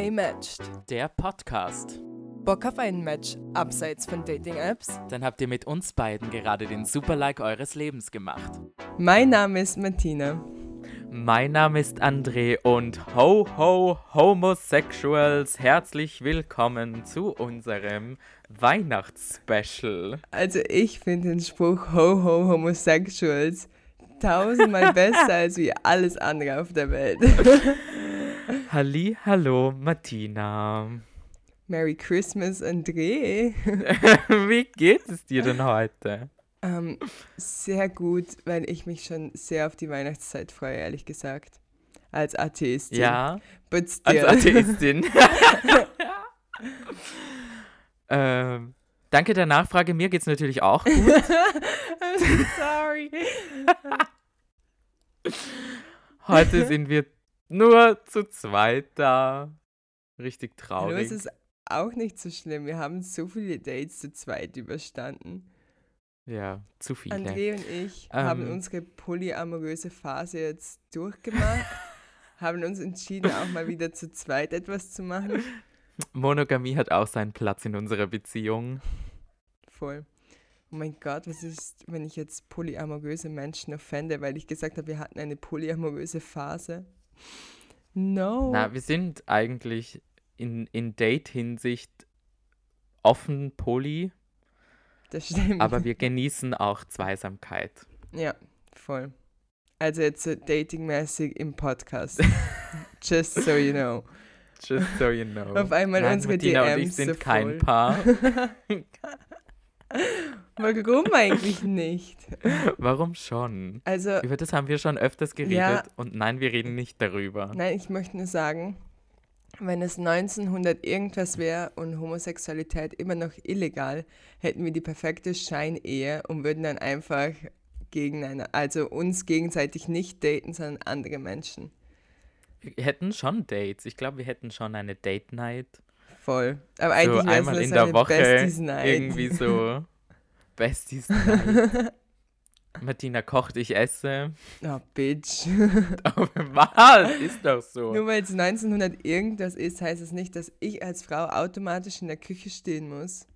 Gay Matched. Der Podcast. Bock auf ein Match abseits von Dating-Apps? Dann habt ihr mit uns beiden gerade den Super-Like eures Lebens gemacht. Mein Name ist Martina. Mein Name ist André und ho ho Homosexuals, herzlich willkommen zu unserem Weihnachtsspecial. Also ich finde den Spruch Ho ho Homosexuals tausendmal besser als wie alles andere auf der Welt. Halli, hallo Martina. Merry Christmas, André. Wie geht es dir denn heute? Ähm, sehr gut, weil ich mich schon sehr auf die Weihnachtszeit freue, ehrlich gesagt. Als Atheistin. Ja, But als still. Atheistin. ähm, danke der Nachfrage, mir geht's natürlich auch gut. I'm so sorry. Heute sind wir nur zu zweit da. Richtig Hallo, es traurig. ist auch nicht so schlimm. Wir haben so viele Dates zu zweit überstanden. Ja, zu viele. André und ich haben Ähm. unsere polyamoröse Phase jetzt durchgemacht, haben uns entschieden, auch mal wieder zu zweit etwas zu machen. Monogamie hat auch seinen Platz in unserer Beziehung. Voll. Oh mein Gott, was ist, wenn ich jetzt polyamoröse Menschen offende, weil ich gesagt habe, wir hatten eine polyamoröse Phase? No. Na, wir sind eigentlich in, in Date-Hinsicht offen poly, das stimmt. aber wir genießen auch Zweisamkeit. Ja, voll. Also jetzt so datingmäßig im Podcast. Just so you know. Just so you know. Auf einmal Nein, unsere Martina und ich DMs sind so kein. Paar. Warum eigentlich nicht? Warum schon? Also, Über das haben wir schon öfters geredet Ja. und nein, wir reden nicht darüber. nein, ich möchte nur sagen, wenn es 1900 irgendwas wäre und Homosexualität immer noch illegal, hätten wir die perfekte Scheinehe und würden dann einfach gegeneinander, also uns gegenseitig nicht daten, sondern andere Menschen. Wir hätten schon Dates. Ich glaube, wir hätten schon eine Date Night. Voll. Aber eigentlich so einmal in der Woche Besties Night. irgendwie so Besties Night. Martina kocht, ich esse. Oh, Bitch. Aber was? Ist doch so. Nur weil es 1900 irgendwas ist, heißt es nicht, dass ich als Frau automatisch in der Küche stehen muss.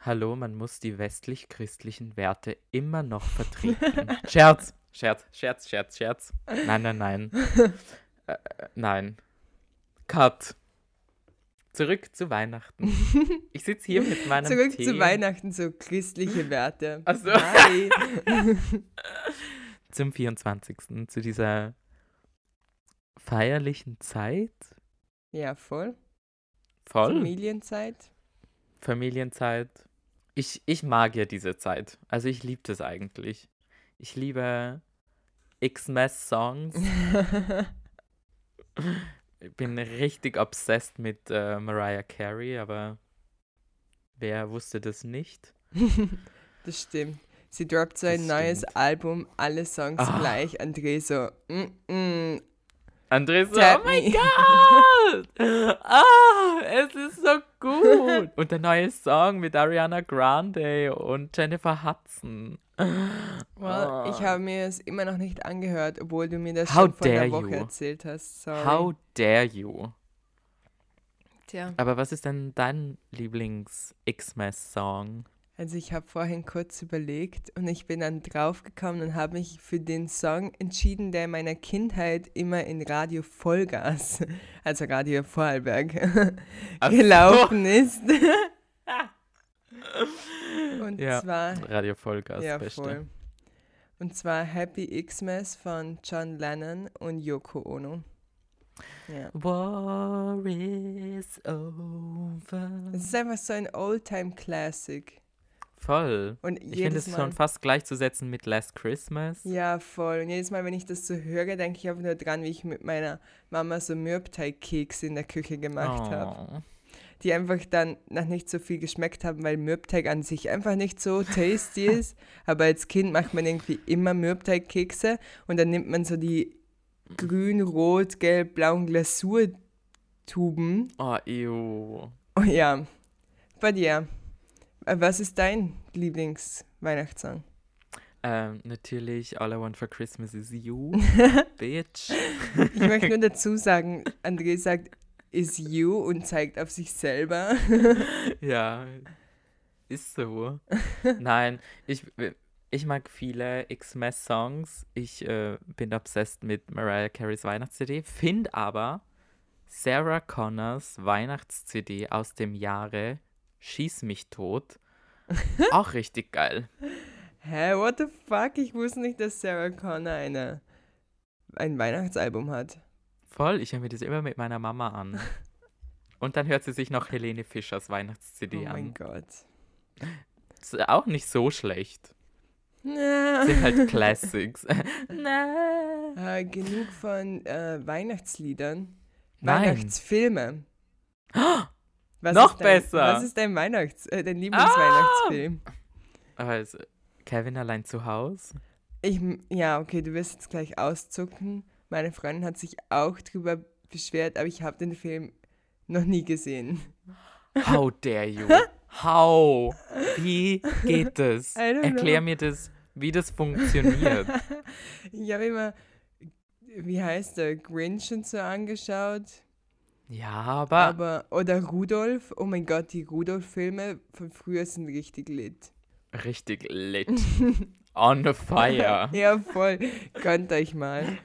Hallo, man muss die westlich-christlichen Werte immer noch vertreten. Scherz, Scherz, Scherz, Scherz, Scherz. Nein, nein, nein. äh, äh, nein. Cut. Zurück zu Weihnachten. Ich sitze hier mit meinem Zurück Tee. zu Weihnachten, so christliche Werte. Ach so. Hi. Zum 24. Zu dieser feierlichen Zeit. Ja, voll. Voll. Familienzeit. Familienzeit. Ich, ich mag ja diese Zeit. Also ich liebe das eigentlich. Ich liebe X-Mess-Songs. Ich bin richtig obsessed mit äh, Mariah Carey, aber wer wusste das nicht? Das stimmt. Sie droppt so ein Das neues stimmt. Album, alle Songs Ah. gleich. André so, mm, mm, André so, Tap oh mein me." Gott! Ah, es ist so gut! Und der neue Song mit Ariana Grande und Jennifer Hudson. well, ich Ah. habe mir es immer noch nicht angehört, obwohl du mir das How schon vor dare Woche you. erzählt hast. Sorry. How dare you? Tja. Aber was ist denn dein Lieblings-X-Mess-Song? Also ich habe vorhin kurz überlegt und ich bin dann draufgekommen und habe mich für den Song entschieden, der in meiner Kindheit immer in Radio Vollgas, also Radio Vorarlberg, Ach so. gelaufen ist. und Ja, zwar, Radio Vollgas, ja beste. voll. Und zwar Happy Xmas von John Lennon und Yoko Ono. Ja. War is over. Es ist einfach so ein Oldtime Classic. Voll. Und Ich finde es schon fast gleichzusetzen mit Last Christmas. Ja, voll. Und jedes Mal, wenn ich das so höre, denke ich einfach nur dran, wie ich mit meiner Mama so Mürbteigkekse in der Küche gemacht habe. Oh. Die einfach dann noch nicht so viel geschmeckt haben, weil Mürbteig an sich einfach nicht so tasty ist. Aber als Kind macht man irgendwie immer Mürbteigkekse und dann nimmt man so die grün, rot, gelb, blauen Glasurtuben. Oh, ew. Oh ja. Bei dir. Äh, Was ist dein Lieblings-Weihnachtssong? Ähm, natürlich All I Want for Christmas is You, Bitch. Ich möchte nur dazu sagen, André sagt is you und zeigt auf sich selber. Ja, ist so. Nein, ich, ich mag viele Xmas-Songs. Ich äh, bin obsessed mit Mariah Careys Weihnachts-CD, finde aber Sarah Connors Weihnachts-CD aus dem Jahre Schieß mich tot auch richtig geil. Hä, what the fuck? Ich wusste nicht, dass Sarah Connor eine, ein Weihnachtsalbum hat. Voll, ich höre mir das immer mit meiner Mama an. Und dann hört sie sich noch Helene Fischers Weihnachts-CD Oh an. mein Gott. Ist auch nicht so schlecht. Na. Sind halt Classics. Na. Äh, genug von äh, Weihnachtsliedern. Nein. Weihnachtsfilme. Was Noch ist dein, besser. Ah! Was ist dein Weihnachts-, äh, dein Lieblingsweihnachtsfilm? Also, Kevin allein zu Hause. Ich, ja, okay, du wirst jetzt gleich auszucken. Meine Freundin hat sich auch drüber beschwert, aber ich habe den Film noch nie gesehen. How dare you? How? Wie geht das? Erklär know. mir das, wie das funktioniert. Ich habe immer, wie heißt der, Grinch und so angeschaut. Ja, aber Aber, oder Rudolf. Oh mein Gott, die Rudolf-Filme von früher sind richtig lit. richtig lit. On fire. Ja, voll. Gönnt euch mal.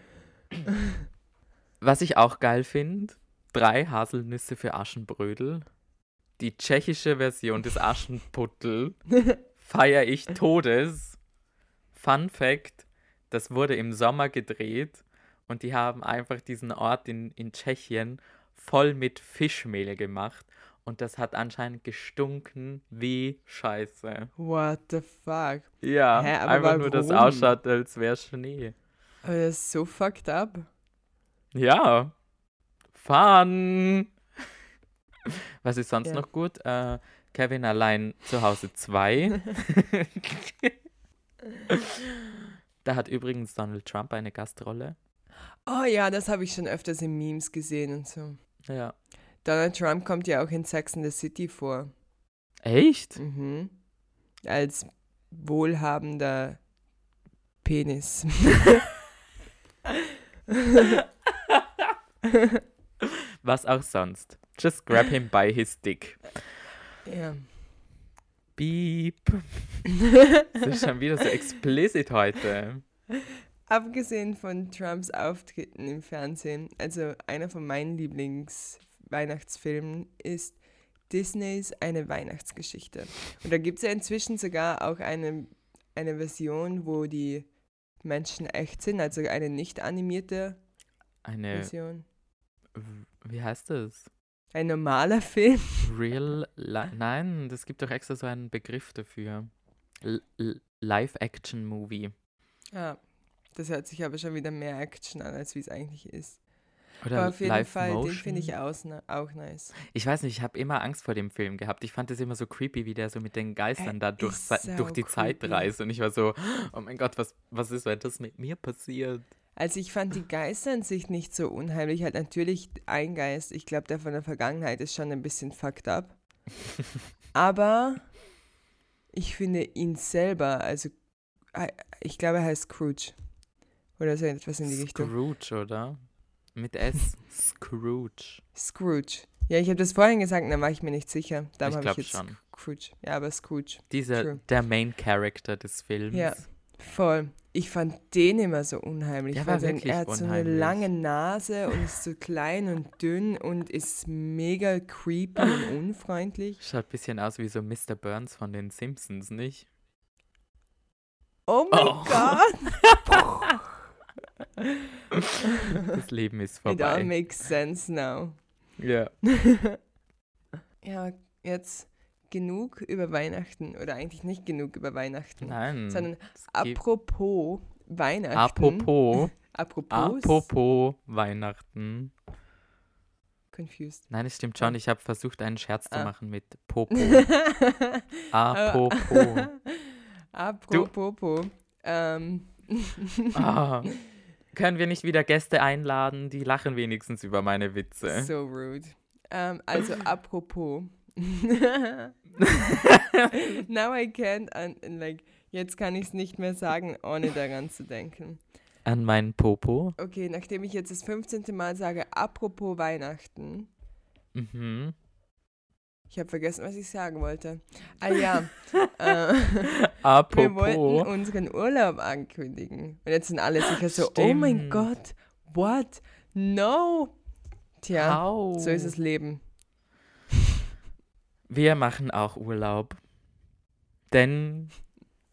Was ich auch geil finde, drei Haselnüsse für Aschenbrödel. Die tschechische Version des Aschenputtel feiere ich Todes. Fun Fact, das wurde im Sommer gedreht und die haben einfach diesen Ort in, in Tschechien voll mit Fischmehl gemacht und das hat anscheinend gestunken wie Scheiße. What the fuck? Ja, Hä, einfach nur, dass warum? ausschaut, als wäre Schnee. Aber das ist so fucked up. Ja. Fun. Was ist sonst Ja. noch gut? Äh, Kevin allein zu Hause 2. da hat übrigens Donald Trump eine Gastrolle. Oh ja, das habe ich schon öfters in Memes gesehen und so. Ja. Donald Trump kommt ja auch in Sex and the City vor. Echt? Mhm. Als wohlhabender Penis. Was auch sonst. Just grab him by his dick. ja. Beep. Das ist schon wieder so explicit heute. Abgesehen von Trumps Auftritten im Fernsehen, also einer von meinen Lieblings-Weihnachtsfilmen ist Disneys Eine Weihnachtsgeschichte. Und da gibt es ja inzwischen sogar auch eine, eine Version, wo die Menschen echt sind, also eine nicht animierte Eine, Version. wie heißt das? Ein normaler Film. Real, li nein, das gibt doch extra so einen Begriff dafür. Live-Action-Movie. Ja, das hört sich aber schon wieder mehr Action an, als wie es eigentlich ist. Oder aber auf jeden Live Fall, Motion. den finde ich auch nice. Ich weiß nicht, ich habe immer Angst vor dem Film gehabt. Ich fand das immer so creepy, wie der so mit den Geistern da durch, durch die sau Zeit creepy. reist. Und ich war so, oh mein Gott, was, was ist, wenn das mit mir passiert? Also ich fand die Geister an sich nicht so unheimlich. Halt natürlich ein Geist, ich glaube, der von der Vergangenheit ist schon ein bisschen fucked up. Aber ich finde ihn selber, also äh, ich glaube, er heißt Scrooge. Oder so etwas in die Richtung. Scrooge, oder? Mit S. Scrooge. Scrooge. Ja, ich habe das vorhin gesagt, da war ich mir nicht sicher. Darum ich habe ich glaube jetzt schon. Scrooge. Ja, aber Scrooge. Dieser, True. der Main Character des Films. Ja. Voll. Ich fand den immer so unheimlich. Der war wirklich er hat so eine unheimlich. lange Nase und ist so klein und dünn und ist mega creepy und unfreundlich. Schaut ein bisschen aus wie so Mr. Burns von den Simpsons, nicht? Oh mein Oh. Gott! Das Leben ist It all vorbei. makes sense now. Ja. Ja, jetzt genug über Weihnachten. Oder eigentlich nicht genug über Weihnachten. Nein. Sondern apropos Weihnachten. Apropos, Apropos. apropos Weihnachten. Confused. Nein, es stimmt schon. Ich habe versucht, einen Scherz zu Ah. machen mit Popo. Apropos. Apropos. Ähm, Ah. Können wir nicht wieder Gäste einladen? Die lachen wenigstens über meine Witze. so rude. Ähm, also apropos. Now I can't, un- like, jetzt kann ich es nicht mehr sagen, ohne daran zu denken. An meinen Popo. Okay, nachdem ich jetzt das 15. Mal sage, apropos Weihnachten, Mhm. Ich habe vergessen, was ich sagen wollte. Ah ja, äh, wir Apropos. wollten unseren Urlaub ankündigen. Und jetzt sind alle sicher so, oh mein Stimmt. Gott, what? No. Tja, How? so ist das Leben. Wir machen auch Urlaub. Denn,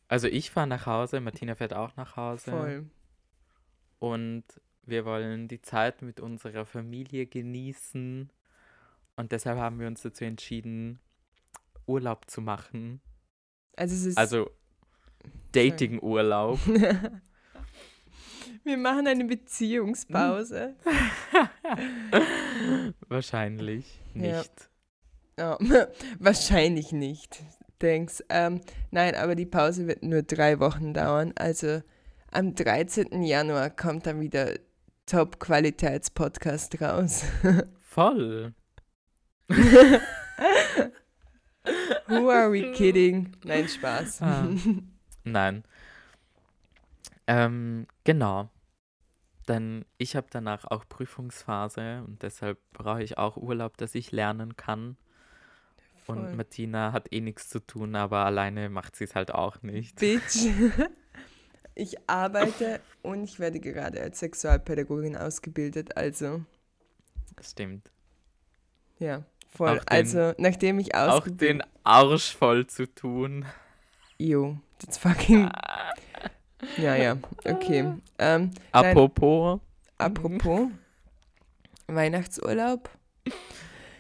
also ich fahre nach Hause, Martina fährt auch nach Hause. Voll. Und wir wollen die Zeit mit unserer Familie genießen. Und deshalb haben wir uns dazu entschieden, Urlaub zu machen. Also es ist... Also Dating-Urlaub. wir machen eine Beziehungspause. Wahrscheinlich nicht. Ja, wahrscheinlich nicht. Thanks. Ähm, nein, aber die Pause wird nur drei Wochen dauern. Also am 13. Januar kommt dann wieder Top-Qualitäts-Podcast raus. Voll. Who are we kidding? Nein, Spaß. Ah. Nein. Ähm, genau. Denn ich habe danach auch Prüfungsphase und deshalb brauche ich auch Urlaub, dass ich lernen kann. Voll. Und Martina hat eh nichts zu tun, aber alleine macht sie es halt auch nicht. Bitch. Ich arbeite und ich werde gerade als Sexualpädagogin ausgebildet. Also, Das stimmt. ja, voll. Auch den- also, nachdem ich Auch ausgebildet den Arsch voll zu tun. Jo, that's fucking. Ja, ja, okay. Ähm, Nein. Apropos, apropos Weihnachtsurlaub.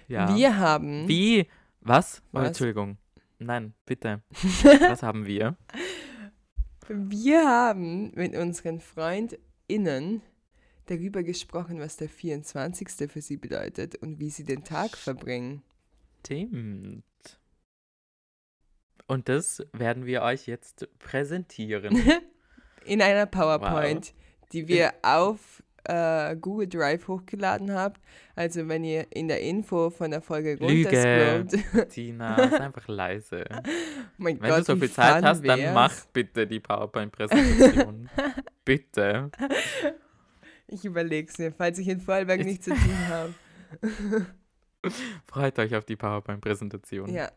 ja. Wir haben. Wie? Was? Oh, Was? Entschuldigung. Nein, bitte. Was haben wir? Wir haben mit unseren FreundInnen darüber gesprochen, was der 24. für sie bedeutet und wie sie den Tag verbringen. Stimmt. Und das werden wir euch jetzt präsentieren. In einer PowerPoint, die wir auf äh, Google Drive hochgeladen habt. Also wenn ihr in der Info von der Folge Lüge. runterscrollt. Tina, sei einfach leise. Oh Wenn Gott, du so viel Zeit hast, dann wär's. mach bitte die PowerPoint-Präsentation. bitte. Ich überlege es mir, falls ich in Vorarlberg nichts zu tun habe. Freut euch auf die PowerPoint-Präsentation. Ja.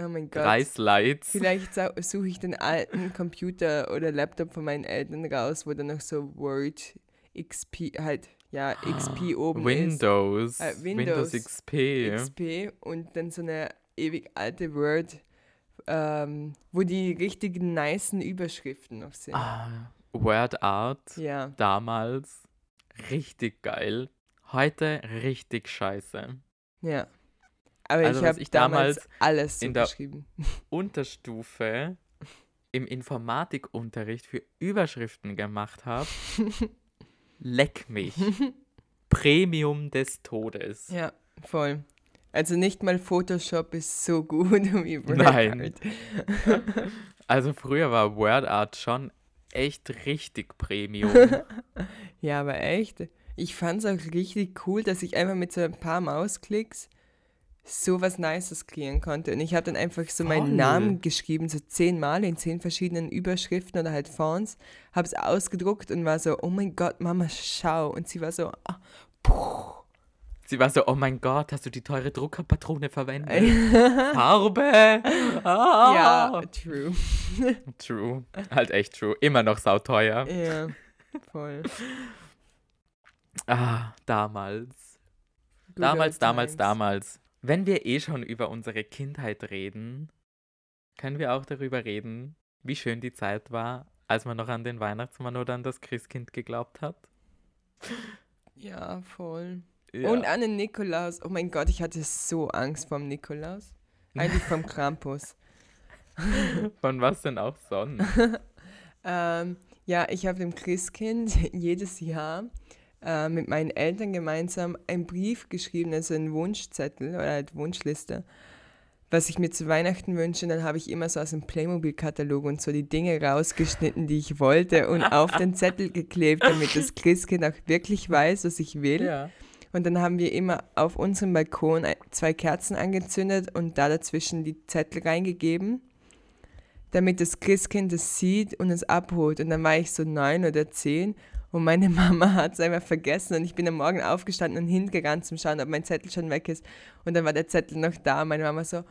Oh mein Gott. Drei Slides. Vielleicht suche ich den alten Computer oder Laptop von meinen Eltern raus, wo dann noch so Word, XP, halt, ja, XP oben Windows. Äh, Windows, Windows XP. ist. XP und dann so eine ewig alte Word, ähm, wo die richtigen nicen Überschriften noch sind. Ah, Word Art. Ja, Damals richtig geil. Heute richtig scheiße. ja. Aber Also, ich habe damals damals alles so in der-. Unterstufe im Informatikunterricht für Überschriften gemacht habe. Leck mich. Premium des Todes. Ja, voll. Also nicht mal Photoshop ist so gut wie Word Nein. Art. Also früher war WordArt schon echt richtig Premium. Ja, aber echt. Ich fand es auch richtig cool, dass ich einfach mit so ein paar Mausklicks so was Nices kreieren konnte. Und ich habe dann einfach so Voll. meinen Namen geschrieben, so zehnmal in zehn verschiedenen Überschriften oder halt Fonts, habe es ausgedruckt und war so, oh mein Gott, Mama, schau. Und sie war so, ah, puh. Sie war so, oh mein Gott, hast du die teure Druckerpatrone verwendet? Farbe! Ah. Ja, true. True. Halt echt true. Immer noch sauteuer. Ja, voll. Ah, damals. Good damals, damals, times. damals. Wenn wir eh schon über unsere Kindheit reden, können wir auch darüber reden, wie schön die Zeit war, als man noch an den Weihnachtsmann oder an das Christkind geglaubt hat. Ja, voll. Ja. Und an den Nikolaus. Oh mein Gott, ich hatte so Angst vom Nikolaus. Eigentlich vom Krampus. Von was denn auch sonst? Ähm, ja, ich habe dem Christkind jedes Jahr äh, mit meinen Eltern gemeinsam einen Brief geschrieben, also einen Wunschzettel oder halt Wunschliste, was ich mir zu Weihnachten wünsche. Und dann habe ich immer so aus dem Playmobil-Katalog und so die Dinge rausgeschnitten, die ich wollte und auf den Zettel geklebt, damit das Christkind auch wirklich weiß, was ich will. ja. Und dann haben wir immer auf unserem Balkon zwei Kerzen angezündet und da dazwischen die Zettel reingegeben, damit das Christkind es sieht und es abholt. Und dann war ich so neun oder zehn Und meine Mama hat es einfach vergessen und ich bin am Morgen aufgestanden und hingegangen zum Schauen, ob mein Zettel schon weg ist. Und dann war der Zettel noch da. Meine Mama so,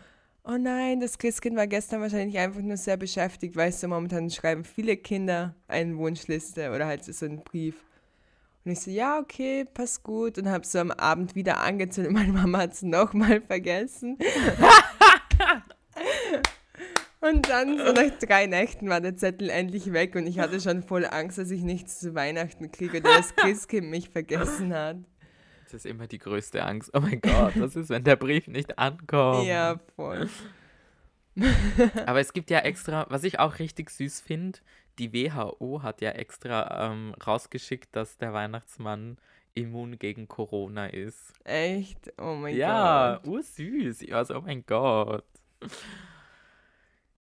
oh nein, das Christkind war gestern wahrscheinlich einfach nur sehr beschäftigt. Weißt du, momentan schreiben viele Kinder eine Wunschliste oder halt so einen Brief. Und ich so, ja, okay, passt gut. Und habe so am Abend wieder angezündet. Meine Mama hat es nochmal vergessen. Und dann, so nach drei Nächten, war der Zettel endlich weg und ich hatte schon voll Angst, dass ich nichts zu Weihnachten kriege oder das Christkind mich vergessen hat. Das ist immer die größte Angst. Oh mein Gott, was ist, wenn der Brief nicht ankommt? Ja, voll. Aber es gibt ja extra, was ich auch richtig süß finde, die WHO hat ja extra ähm, rausgeschickt, dass der Weihnachtsmann immun gegen Corona ist. Echt? Oh mein ja, Gott. Ja, ursüß. Ich war so, oh mein Gott.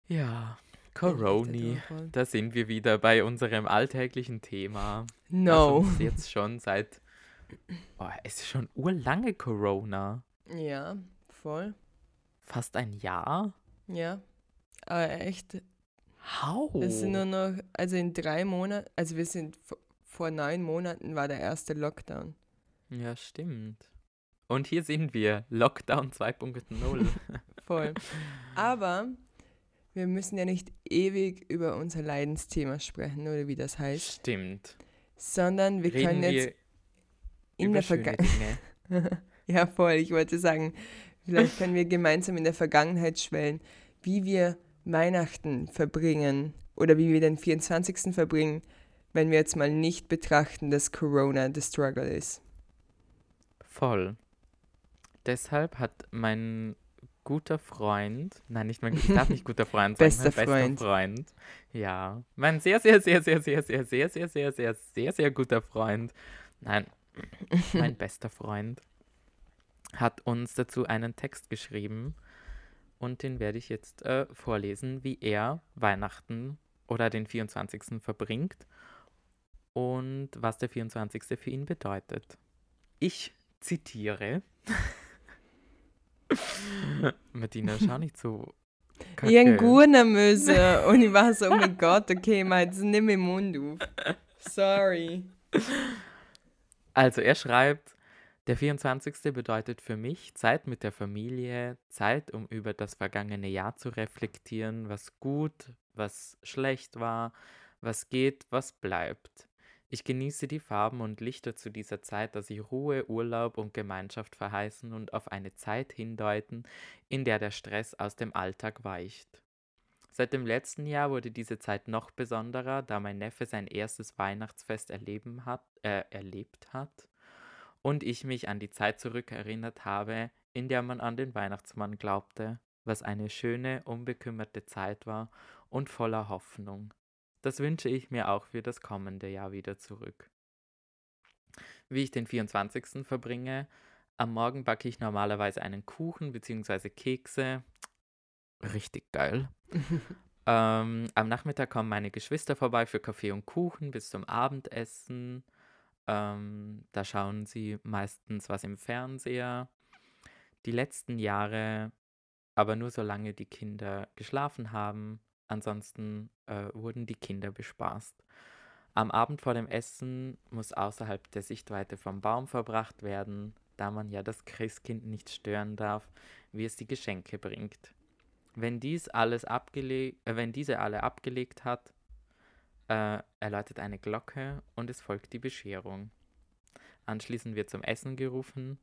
Ja, Coroni. Da sind wir wieder bei unserem alltäglichen Thema. No. Das uns jetzt schon seit. Oh, es ist schon urlange Corona. Ja, voll. Fast ein Jahr? Ja. Aber echt. How? Es sind nur noch, also in drei Monaten, also wir sind vor neun Monaten war der erste Lockdown. Ja, stimmt. Und hier sind wir, Lockdown 2.0. Voll. Aber wir müssen ja nicht ewig über unser Leidensthema sprechen, oder wie das heißt. Stimmt. Sondern wir Reden können jetzt in der Vergangenheit. ja, voll. Ich wollte sagen, vielleicht können wir gemeinsam in der Vergangenheit schwellen, wie wir Weihnachten verbringen oder wie wir den 24. verbringen, wenn wir jetzt mal nicht betrachten, dass Corona the struggle ist. Voll. Deshalb hat mein guter Freund, nein, nicht mein, ich darf nicht guter Freund sagen, bester mein Freund. bester Freund. Ja, mein sehr, sehr, sehr, sehr, sehr, sehr, sehr, sehr, sehr, sehr, sehr, sehr guter Freund. Nein, mein bester Freund hat uns dazu einen Text geschrieben und den werde ich jetzt äh, vorlesen, wie er Weihnachten oder den 24. verbringt und was der 24. für ihn bedeutet. Ich zitiere. Martina, schau nicht so. Einen müssen. Und ich war so, oh mein Gott, okay, mal jetzt nimm den Mund auf. Sorry. Also, er schreibt, der 24. bedeutet für mich Zeit mit der Familie, Zeit, um über das vergangene Jahr zu reflektieren, was gut, was schlecht war, was geht, was bleibt. Ich genieße die Farben und Lichter zu dieser Zeit, da sie Ruhe, Urlaub und Gemeinschaft verheißen und auf eine Zeit hindeuten, in der der Stress aus dem Alltag weicht. Seit dem letzten Jahr wurde diese Zeit noch besonderer, da mein Neffe sein erstes Weihnachtsfest erleben hat, äh, erlebt hat und ich mich an die Zeit zurückerinnert habe, in der man an den Weihnachtsmann glaubte, was eine schöne, unbekümmerte Zeit war und voller Hoffnung. Das wünsche ich mir auch für das kommende Jahr wieder zurück. Wie ich den 24. verbringe, am Morgen backe ich normalerweise einen Kuchen bzw. Kekse. Richtig geil. ähm, am Nachmittag kommen meine Geschwister vorbei für Kaffee und Kuchen bis zum Abendessen. Ähm, da schauen sie meistens was im Fernseher. Die letzten Jahre aber nur solange die Kinder geschlafen haben. Ansonsten äh, wurden die Kinder bespaßt. Am Abend vor dem Essen muss außerhalb der Sichtweite vom Baum verbracht werden, da man ja das Christkind nicht stören darf, wie es die Geschenke bringt. Wenn dies alles abgele äh, wenn diese alle abgelegt hat, äh, erläutert eine Glocke und es folgt die Bescherung. Anschließend wird zum Essen gerufen,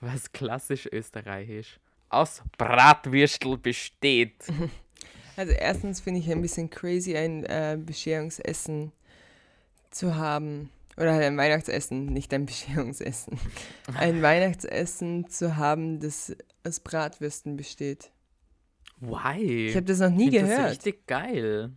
was klassisch österreichisch aus Bratwürstel besteht. Also erstens finde ich ein bisschen crazy, ein äh, Bescherungsessen zu haben. Oder halt ein Weihnachtsessen, nicht ein Bescherungsessen. Ein Weihnachtsessen zu haben, das aus Bratwürsten besteht. Why? Ich habe das noch nie ich gehört. Das ist richtig geil.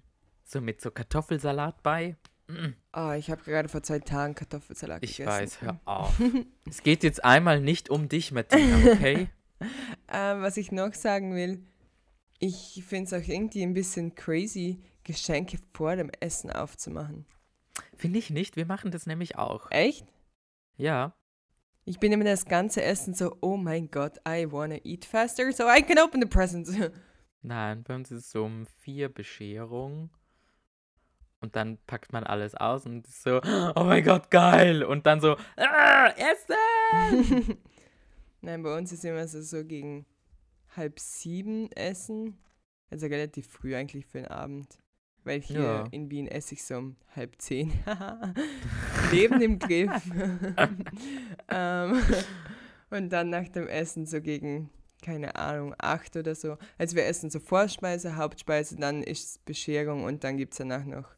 So mit so Kartoffelsalat bei. Mm. Oh, ich habe gerade vor zwei Tagen Kartoffelsalat ich gegessen. Ich weiß, hör auf. es geht jetzt einmal nicht um dich, Martina, okay? äh, was ich noch sagen will, ich finde es auch irgendwie ein bisschen crazy, Geschenke vor dem Essen aufzumachen. Finde ich nicht. Wir machen das nämlich auch. Echt? Ja. Ich bin immer das ganze Essen so, oh mein Gott, I wanna eat faster so I can open the presents. Nein, bei uns ist es so um vier Bescherungen und dann packt man alles aus und ist so, oh mein Gott, geil. Und dann so, ah, Essen! Nein, bei uns ist immer so, so gegen halb sieben essen. Also relativ früh eigentlich für den Abend. Weil hier Ja. in Wien esse ich so um halb zehn. Leben im Griff. ähm, und dann nach dem Essen so gegen, keine Ahnung, acht oder so. Also wir essen so Vorspeise, Hauptspeise, dann ist Bescherung und dann gibt es danach noch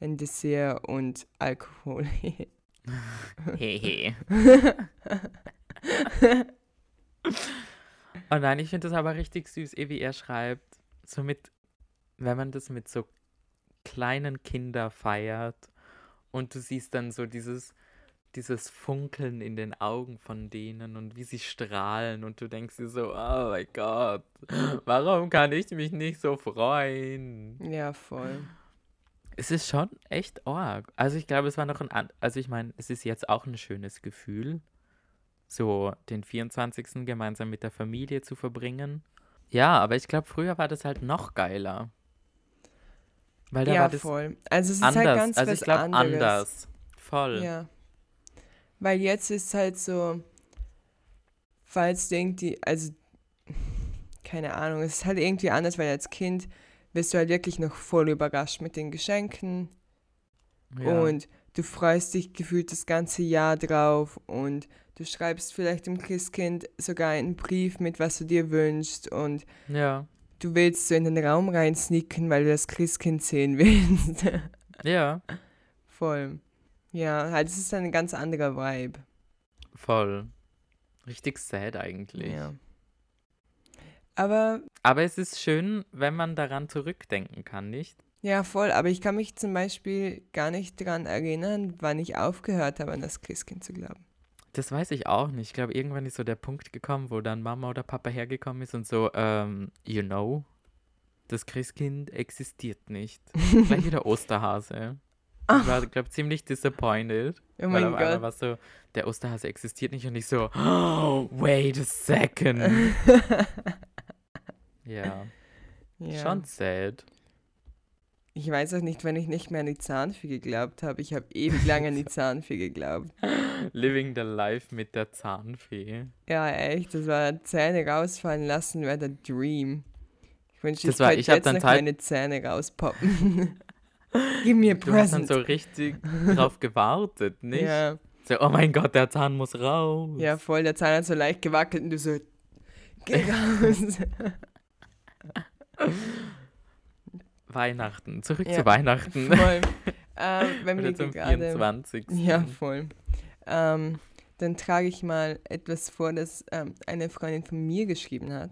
ein Dessert und Alkohol. Hehe. oh nein, ich finde das aber richtig süß, eh wie er schreibt. So mit, wenn man das mit so kleinen Kindern feiert und du siehst dann so dieses, dieses Funkeln in den Augen von denen und wie sie strahlen und du denkst dir so, oh mein Gott, warum kann ich mich nicht so freuen? ja, voll. Es ist schon echt arg. Also ich glaube, es war noch ein, an also ich meine, es ist jetzt auch ein schönes Gefühl, so den 24. gemeinsam mit der Familie zu verbringen. Ja, aber ich glaube, früher war das halt noch geiler. Weil da ja, war das voll. Also es ist anders. halt ganz also was ich glaube anders. Voll. Ja. Weil jetzt ist halt so, falls du irgendwie, also keine Ahnung, es ist halt irgendwie anders, weil als Kind wirst du halt wirklich noch voll überrascht mit den Geschenken Ja. und du freust dich gefühlt das ganze Jahr drauf und du schreibst vielleicht dem Christkind sogar einen Brief mit, was du dir wünschst und ja. du willst so in den Raum reinsnicken, weil du das Christkind sehen willst. Ja, voll. Ja, halt, es ist ein ganz anderer Vibe. voll. Richtig sad eigentlich. Ja. Aber Aber es ist schön, wenn man daran zurückdenken kann, nicht? ja, voll. Aber ich kann mich zum Beispiel gar nicht daran erinnern, wann ich aufgehört habe, an das Christkind zu glauben. Das weiß ich auch nicht. Ich glaube, irgendwann ist so der Punkt gekommen, wo dann Mama oder Papa hergekommen ist und so, ähm, you know, das Christkind existiert nicht. Gleich wieder Osterhase. Ich war, glaube ziemlich disappointed. Oh weil mein auf einmal Gott. war so, der Osterhase existiert nicht und ich so, oh, wait a second. ja, Ja. schon sad. Ich weiß auch nicht, wenn ich nicht mehr an die Zahnfee geglaubt habe. Ich habe ewig lange an die Zahnfee geglaubt. Living the life mit der Zahnfee. Ja, echt. Das war Zähne rausfallen lassen, wäre der Dream. Ich wünschte, ich war- könnte ich jetzt noch meine Zähne rauspoppen. Gib mir Du hast dann so richtig drauf gewartet, nicht? ja. So, oh mein Gott, der Zahn muss raus. ja, voll. Der Zahn hat so leicht gewackelt und du so, geh raus. Weihnachten. Zurück Ja, zu Weihnachten. voll. Ähm, wenn Oder wir zum gerade 24. Ja, voll. Ähm, dann trage ich mal etwas vor, das ähm, eine Freundin von mir geschrieben hat.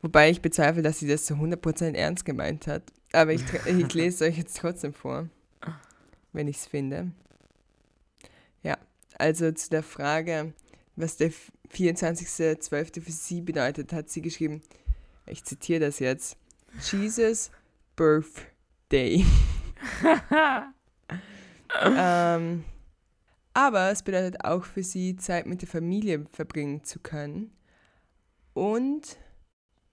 Wobei ich bezweifle, dass sie das zu 100% ernst gemeint hat. Aber ich, ich lese es euch jetzt trotzdem vor, wenn ich es finde. Ja, also zu der Frage, was der 24.12. für sie bedeutet, hat sie geschrieben, ich zitiere das jetzt, Jesus Birthday. ähm, aber es bedeutet auch für sie, Zeit mit der Familie verbringen zu können. Und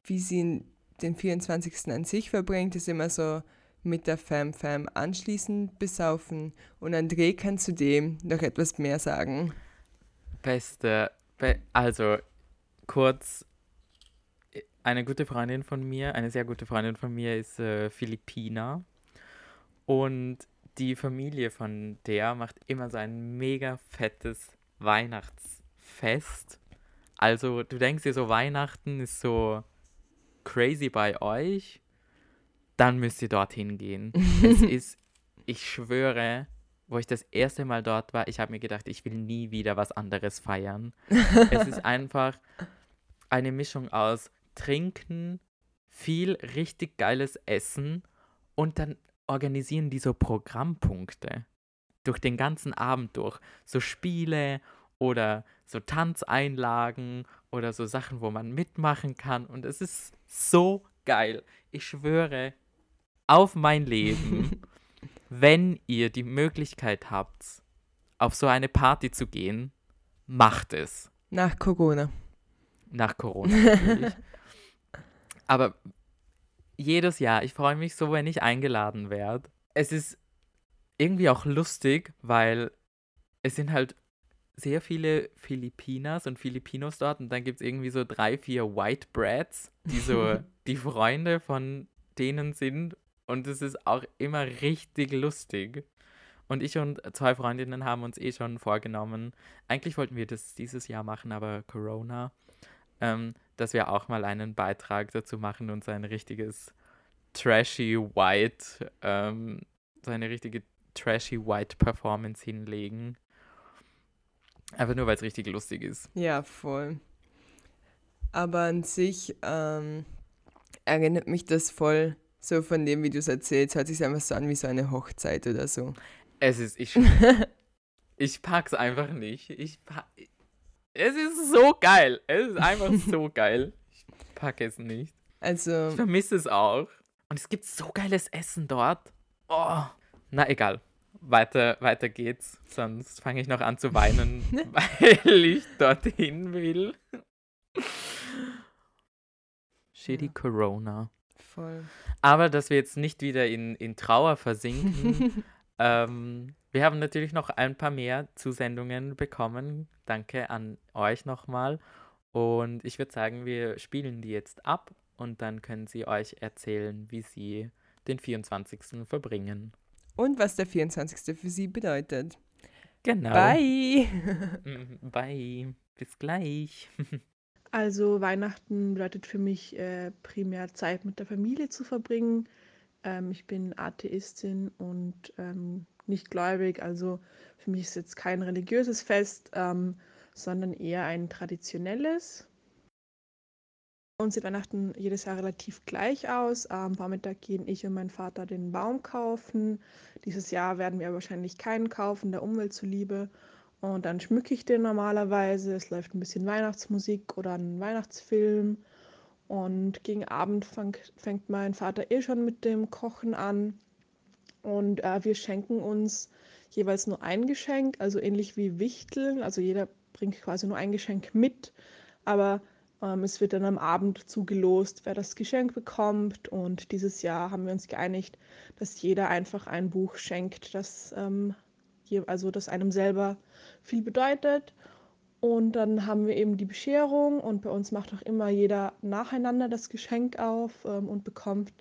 wie sie den 24. an sich verbringt, ist immer so mit der Fam Fam anschließend besaufen. Und André kann zudem noch etwas mehr sagen. Beste. Be also, kurz. Eine gute Freundin von mir, eine sehr gute Freundin von mir ist äh, Philippiner. Und die Familie von der macht immer so ein mega fettes Weihnachtsfest. Also, du denkst dir so, Weihnachten ist so crazy bei euch. Dann müsst ihr dorthin gehen. es ist, ich schwöre, wo ich das erste Mal dort war, ich habe mir gedacht, ich will nie wieder was anderes feiern. es ist einfach eine Mischung aus Trinken, viel richtig geiles Essen und dann organisieren die so Programmpunkte durch den ganzen Abend durch. So Spiele oder so Tanzeinlagen oder so Sachen, wo man mitmachen kann. Und es ist so geil. Ich schwöre auf mein Leben, wenn ihr die Möglichkeit habt, auf so eine Party zu gehen, macht es. Nach Corona. Nach Corona natürlich. Aber jedes Jahr, ich freue mich so, wenn ich eingeladen werde. es ist irgendwie auch lustig, weil es sind halt sehr viele Filipinas und Filipinos dort und dann gibt es irgendwie so drei, vier White Brads, die so die Freunde von denen sind und es ist auch immer richtig lustig. Und ich und zwei Freundinnen haben uns eh schon vorgenommen, eigentlich wollten wir das dieses Jahr machen, aber Corona, ähm, dass wir auch mal einen Beitrag dazu machen und so ein richtiges trashy White, ähm, so eine richtige trashy White Performance hinlegen. Einfach nur, weil es richtig lustig ist. Ja, voll. Aber an sich ähm, erinnert mich das voll so von dem, wie du es erzählst, hört sich einfach so an wie so eine Hochzeit oder so. Es ist, ich, ich pack's einfach nicht. Ich es ist so geil. Es ist einfach so geil. Ich packe es nicht. Also. Ich vermisse es auch. Und es gibt so geiles Essen dort. Oh. Na egal. Weiter, weiter geht's. Sonst fange ich noch an zu weinen, weil ich dorthin will. Shitty ja. Corona. Voll. Aber dass wir jetzt nicht wieder in, in Trauer versinken. ähm, wir haben natürlich noch ein paar mehr Zusendungen bekommen. Danke an euch nochmal. Und ich würde sagen, wir spielen die jetzt ab und dann können sie euch erzählen, wie sie den 24. verbringen. Und was der 24. für sie bedeutet. Genau. Bye. Bye. Bis gleich. Also Weihnachten bedeutet für mich äh, primär Zeit mit der Familie zu verbringen. Ähm, ich bin Atheistin und ähm, nicht gläubig, also für mich ist jetzt kein religiöses Fest, ähm, sondern eher ein traditionelles. Uns sieht Weihnachten jedes Jahr relativ gleich aus. Am Vormittag gehen ich und mein Vater den Baum kaufen. Dieses Jahr werden wir wahrscheinlich keinen kaufen, der Umwelt zuliebe. Und dann schmücke ich den normalerweise. Es läuft ein bisschen Weihnachtsmusik oder ein Weihnachtsfilm. Und gegen Abend fang, fängt mein Vater eh schon mit dem Kochen an. Und äh, wir schenken uns jeweils nur ein Geschenk, also ähnlich wie Wichteln. Also jeder bringt quasi nur ein Geschenk mit. Aber ähm, es wird dann am Abend zugelost, wer das Geschenk bekommt. Und dieses Jahr haben wir uns geeinigt, dass jeder einfach ein Buch schenkt, das, ähm, je, also das einem selber viel bedeutet. Und dann haben wir eben die Bescherung und bei uns macht auch immer jeder nacheinander das Geschenk auf ähm, und bekommt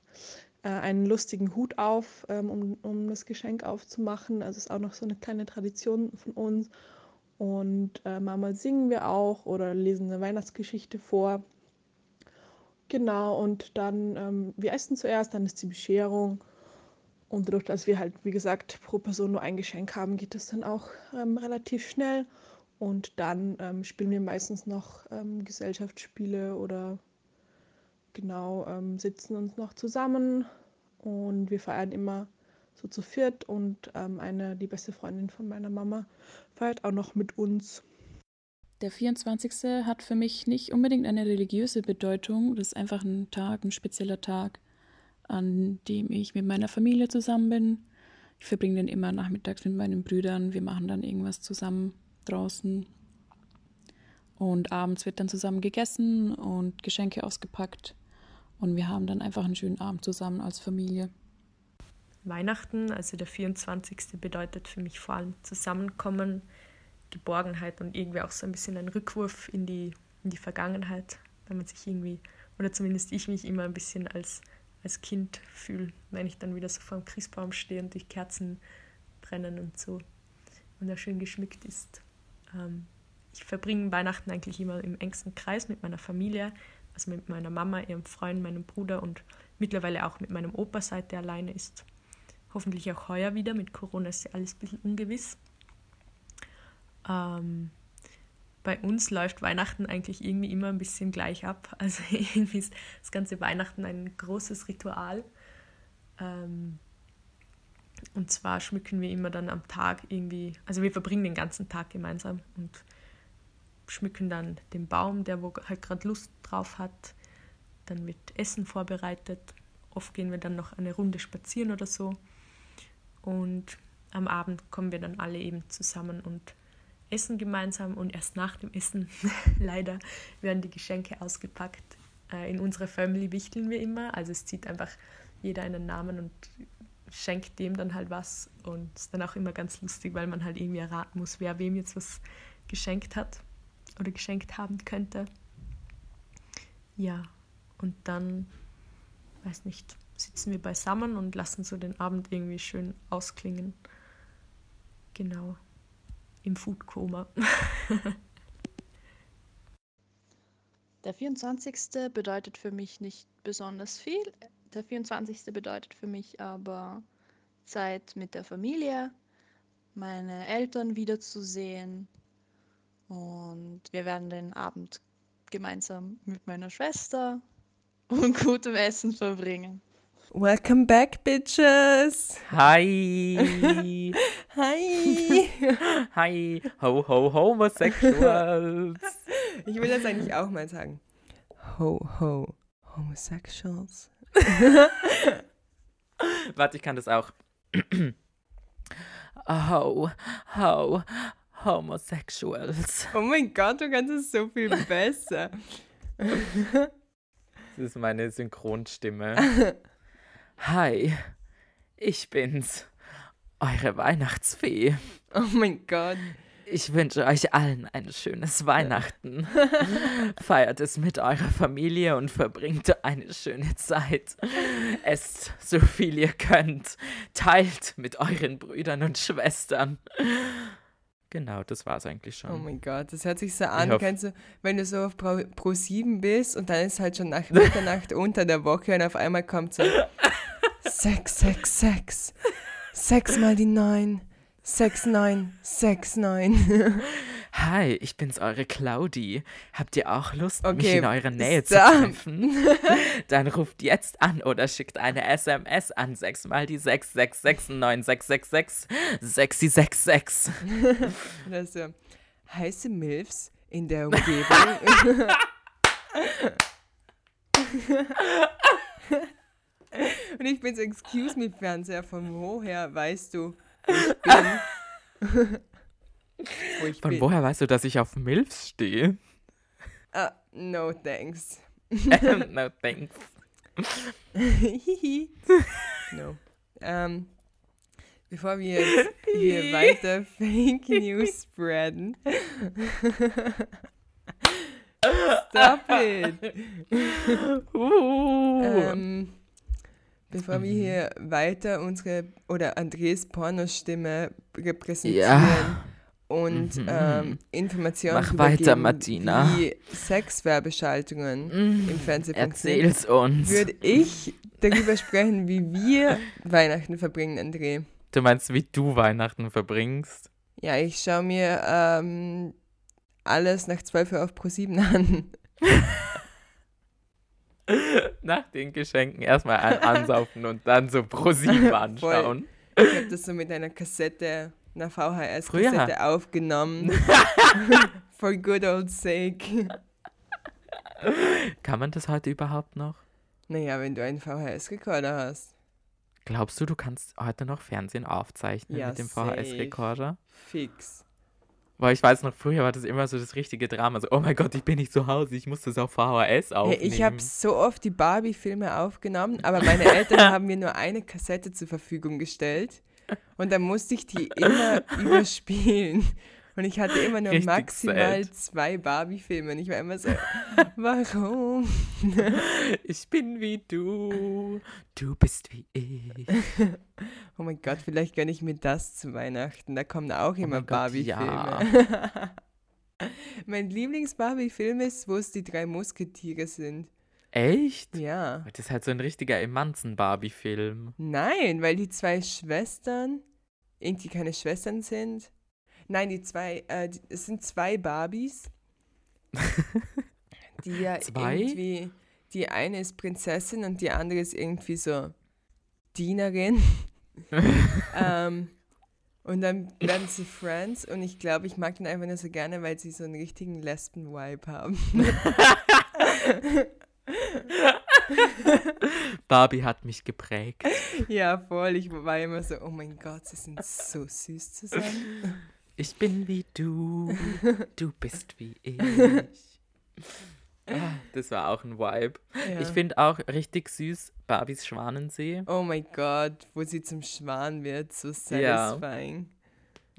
äh, einen lustigen Hut auf, ähm, um, um das Geschenk aufzumachen. Also ist auch noch so eine kleine Tradition von uns. Und äh, manchmal singen wir auch oder lesen eine Weihnachtsgeschichte vor. Genau, und dann, ähm, wir essen zuerst, dann ist die Bescherung. Und dadurch, dass wir halt, wie gesagt, pro Person nur ein Geschenk haben, geht das dann auch ähm, relativ schnell. Und dann ähm, spielen wir meistens noch ähm, Gesellschaftsspiele oder genau ähm, sitzen uns noch zusammen. Und wir feiern immer so zu viert und ähm, eine, die beste Freundin von meiner Mama, feiert auch noch mit uns. Der 24. hat für mich nicht unbedingt eine religiöse Bedeutung. Das ist einfach ein Tag, ein spezieller Tag, an dem ich mit meiner Familie zusammen bin. Ich verbringe den immer nachmittags mit meinen Brüdern. Wir machen dann irgendwas zusammen draußen. Und abends wird dann zusammen gegessen und Geschenke ausgepackt. Und wir haben dann einfach einen schönen Abend zusammen als Familie. Weihnachten, also der 24. bedeutet für mich vor allem Zusammenkommen, Geborgenheit und irgendwie auch so ein bisschen ein Rückwurf in die, in die Vergangenheit, wenn man sich irgendwie, oder zumindest ich mich immer ein bisschen als, als Kind fühle, wenn ich dann wieder so vor dem Christbaum stehe und die Kerzen brennen und so und er schön geschmückt ist. Ähm, ich verbringe Weihnachten eigentlich immer im engsten Kreis mit meiner Familie, also mit meiner Mama, ihrem Freund, meinem Bruder und mittlerweile auch mit meinem Opa, seit der alleine ist. Hoffentlich auch heuer wieder. Mit Corona ist ja alles ein bisschen ungewiss. Ähm, bei uns läuft Weihnachten eigentlich irgendwie immer ein bisschen gleich ab. Also irgendwie ist das ganze Weihnachten ein großes Ritual. Ähm, und zwar schmücken wir immer dann am Tag irgendwie, also wir verbringen den ganzen Tag gemeinsam und schmücken dann den Baum, der wo halt gerade Lust drauf hat. Dann wird Essen vorbereitet. Oft gehen wir dann noch eine Runde spazieren oder so. Und am Abend kommen wir dann alle eben zusammen und essen gemeinsam und erst nach dem Essen leider werden die Geschenke ausgepackt. Äh, in unserer Family wichteln wir immer, also es zieht einfach jeder einen Namen und schenkt dem dann halt was und ist dann auch immer ganz lustig, weil man halt irgendwie erraten muss, wer wem jetzt was geschenkt hat oder geschenkt haben könnte. Ja, und dann, weiß nicht, sitzen wir beisammen und lassen so den Abend irgendwie schön ausklingen. Genau, im Foodkoma. Der 24. bedeutet für mich nicht besonders viel. Der 24. bedeutet für mich aber Zeit mit der Familie, meine Eltern wiederzusehen und wir werden den Abend gemeinsam mit meiner Schwester und gutem Essen verbringen. Welcome back, Bitches! Hi! Hi! Hi! Ho, ho, homosexuals! Ich will das eigentlich auch mal sagen. Ho, ho, homosexuals. Warte, ich kann das auch. Ho, ho, homosexuals. Oh mein Gott, du kannst es so viel besser. Das ist meine Synchronstimme. Hi, ich bin's, eure Weihnachtsfee. Oh mein Gott. Ich wünsche euch allen ein schönes Weihnachten. Feiert es mit eurer Familie und verbringt eine schöne Zeit. Esst so viel ihr könnt. Teilt mit euren Brüdern und Schwestern. Genau, das war's eigentlich schon. Oh mein Gott, das hört sich so an, hoffe- kennst du, wenn du so auf Pro, Pro 7 bist und dann ist halt schon nach Mitternacht unter der Woche und auf einmal kommt so 6, 6, 6, 6 mal die 9, 6, 9, 6, 9. Hi, ich bin's, eure Claudi. Habt ihr auch Lust, mich Okay, in eurer Nähe stop. zu treffen? Dann ruft jetzt an oder schickt eine SMS an 6 mal die 6, 6, 6, 9, 6, 6, 6, 6, 6, 6. Oder so, heiße Milfs in der Umgebung. und ich bin so, excuse me, Fernseher, von woher weißt du, ich bin? wo ich Von bin. woher weißt du, dass ich auf Milfs stehe? Ah, no thanks. no thanks. No. Ähm, bevor wir jetzt hier weiter Fake News spreaden. Stop it. Uh. Ähm, bevor wir hier weiter unsere oder Andres Pornostimme repräsentieren Ja. und Mhm. ähm, Informationen Mach weiter, geben, Martina. wie Sexwerbeschaltungen Mm, im Fernsehen Erzähl's uns. würde ich darüber sprechen, wie wir Weihnachten verbringen, André. Du meinst, wie du Weihnachten verbringst? Ja, ich schaue mir ähm, alles nach 12 Uhr auf Pro7 an. Nach den Geschenken erstmal ein ansaufen und dann so pro sieben anschauen. Ich habe das so mit einer Kassette, einer VHS-Kassette aufgenommen. For good old sake. Kann man das heute überhaupt noch? Naja, wenn du einen VHS-Rekorder hast. Glaubst du, du kannst heute noch Fernsehen aufzeichnen Ja, mit dem. VHS-Rekorder? Fix. Weil ich weiß noch, früher war das immer so das richtige Drama. So, oh mein Gott, ich bin nicht zu Hause, ich muss das auf VHS Hey, aufnehmen. ich habe so oft die Barbie-Filme aufgenommen, aber meine Eltern haben mir nur eine Kassette zur Verfügung gestellt. Und dann musste ich die immer überspielen. Und ich hatte immer nur Richtig maximal sad. zwei Barbie-Filme. Und ich war immer so, warum? Ich bin wie du, du bist wie ich. Oh mein Gott, vielleicht gönne ich mir das zu Weihnachten. Da kommen auch immer Oh mein Gott, Barbie-Filme. mein Lieblings-Barbie-Film ist, wo es die drei Musketiere sind. Echt? Ja. Das ist halt so ein richtiger Emanzen-Barbie-Film. Nein, weil die zwei Schwestern irgendwie keine Schwestern sind. Nein, die zwei, äh, die, es sind zwei Barbies. die ja Zwei? irgendwie, die eine ist Prinzessin und die andere ist irgendwie so Dienerin. ähm, und dann werden sie Friends und ich glaube, ich mag den einfach nur so gerne, weil sie so einen richtigen Lesben-Vibe haben. Barbie hat mich geprägt. ja, voll. Ich war immer so, oh mein Gott, sie sind so süß zusammen. Ich bin wie du, du bist wie ich. Ah, Das war auch ein Vibe. Ja. Ich finde auch richtig süß Barbies Schwanensee. Oh mein Gott, wo sie zum Schwan wird, so Ja. satisfying.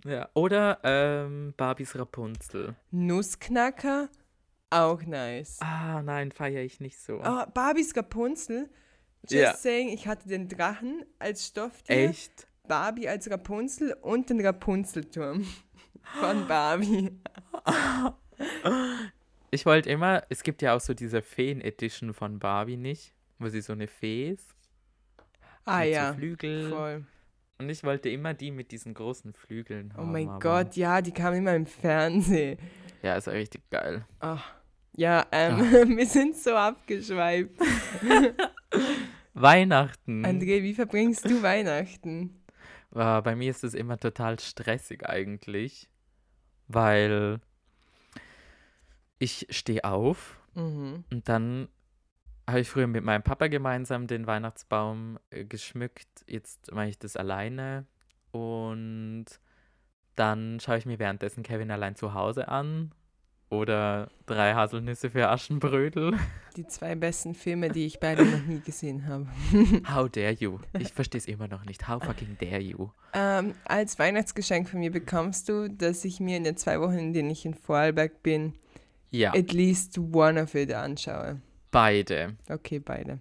Ja. Oder ähm, Barbies Rapunzel. Nussknacker, auch nice. Ah, nein, feiere ich nicht so. Oh, Barbies Rapunzel. Just Ja. saying, ich hatte den Drachen als Stofftier, Echt? Barbie als Rapunzel und den Rapunzelturm von Barbie. Ich wollte immer, es gibt ja auch so diese Feen-Edition von Barbie, nicht? Wo sie so eine Fee ist. Ah mit ja, So Flügel. voll. Und ich wollte immer die mit diesen großen Flügeln Oh haben. mein aber- Gott, ja, die kam immer im Fernsehen. Ja, ist ja richtig geil. Oh. Ja, ähm, wir sind so abgeschweift. Weihnachten. André, wie verbringst du Weihnachten? Äh, bei mir ist es immer total stressig eigentlich, weil ich stehe auf Mhm. und dann habe ich früher mit meinem Papa gemeinsam den Weihnachtsbaum äh, geschmückt. Jetzt mache ich das alleine und dann schaue ich mir währenddessen Kevin allein zu Hause an oder drei Haselnüsse für Aschenbrödel. Die zwei besten Filme, die ich beide noch nie gesehen habe. How dare you? Ich verstehe es immer noch nicht. How fucking dare you? Ähm, als Weihnachtsgeschenk von mir bekommst du, dass ich mir in den zwei Wochen, in denen ich in Vorarlberg bin, Ja, at least one of it anschaue. beide. Okay, beide.